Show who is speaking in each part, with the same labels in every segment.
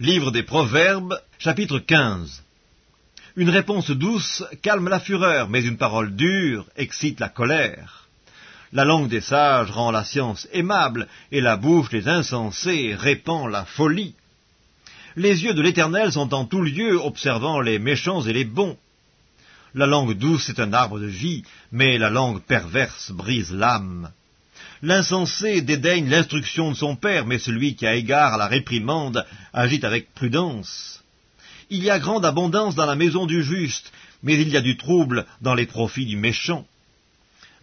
Speaker 1: Livre des Proverbes, chapitre 15. Une réponse douce calme la fureur, mais une parole dure excite la colère. La langue des sages rend la science aimable, et la bouche des insensés répand la folie. Les yeux de l'Éternel sont en tout lieu, observant les méchants et les bons. La langue douce est un arbre de vie, mais la langue perverse brise l'âme. L'insensé dédaigne l'instruction de son père, mais celui qui a égard à la réprimande agit avec prudence. Il y a grande abondance dans la maison du juste, mais il y a du trouble dans les profits du méchant.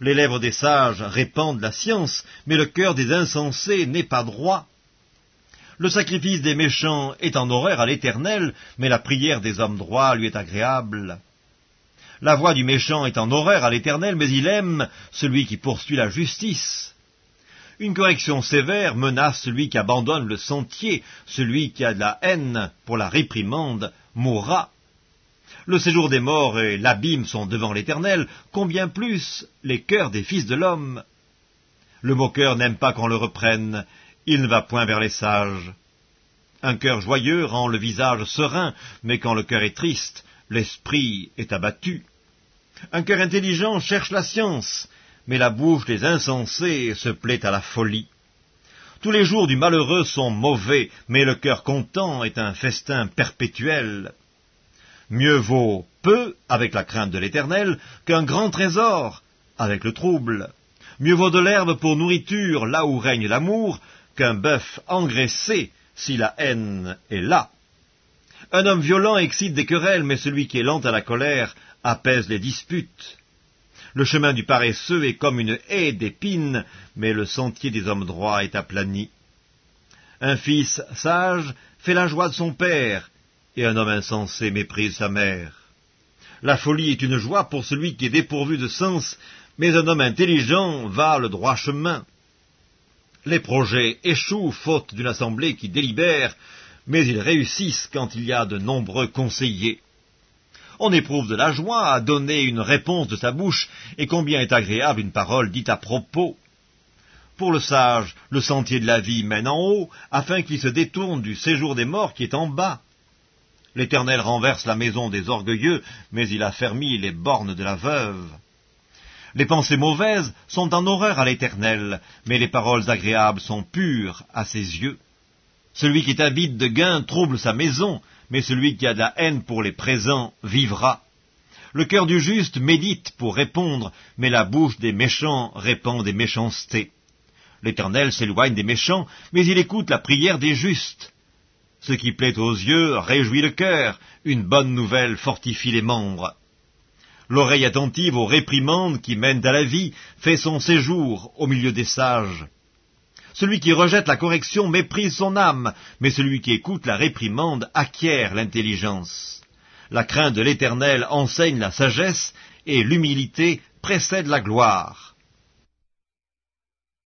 Speaker 1: Les lèvres des sages répandent la science, mais le cœur des insensés n'est pas droit. Le sacrifice des méchants est en horreur à l'Éternel, mais la prière des hommes droits lui est agréable. La voix du méchant est en horreur à l'Éternel, mais il aime celui qui poursuit la justice. Une correction sévère menace celui qui abandonne le sentier, celui qui a de la haine pour la réprimande mourra. Le séjour des morts et l'abîme sont devant l'Éternel, combien plus les cœurs des fils de l'homme. Le moqueur n'aime pas qu'on le reprenne, il ne va point vers les sages. Un cœur joyeux rend le visage serein, mais quand le cœur est triste, l'esprit est abattu. Un cœur intelligent cherche la science, mais la bouche des insensés se plaît à la folie. Tous les jours du malheureux sont mauvais, mais le cœur content est un festin perpétuel. Mieux vaut peu avec la crainte de l'Éternel qu'un grand trésor avec le trouble. Mieux vaut de l'herbe pour nourriture là où règne l'amour qu'un bœuf engraissé si la haine est là. Un homme violent excite des querelles, mais celui qui est lent à la colère apaise les disputes. Le chemin du paresseux est comme une haie d'épines, mais le sentier des hommes droits est aplani. Un fils sage fait la joie de son père, et un homme insensé méprise sa mère. La folie est une joie pour celui qui est dépourvu de sens, mais un homme intelligent va le droit chemin. Les projets échouent faute d'une assemblée qui délibère, mais ils réussissent quand il y a de nombreux conseillers. On éprouve de la joie à donner une réponse de sa bouche, et combien est agréable une parole dite à propos. Pour le sage, le sentier de la vie mène en haut, afin qu'il se détourne du séjour des morts qui est en bas. L'Éternel renverse la maison des orgueilleux, mais il a fermi les bornes de la veuve. Les pensées mauvaises sont en horreur à l'Éternel, mais les paroles agréables sont pures à ses yeux. Celui qui est de gain trouble sa maison, mais celui qui a de la haine pour les présents vivra. Le cœur du juste médite pour répondre, mais la bouche des méchants répand des méchancetés. L'Éternel s'éloigne des méchants, mais il écoute la prière des justes. Ce qui plaît aux yeux réjouit le cœur, une bonne nouvelle fortifie les membres. L'oreille attentive aux réprimandes qui mènent à la vie fait son séjour au milieu des sages. Celui qui rejette la correction méprise son âme, mais celui qui écoute la réprimande acquiert l'intelligence. La crainte de l'Éternel enseigne la sagesse, et l'humilité précède la gloire.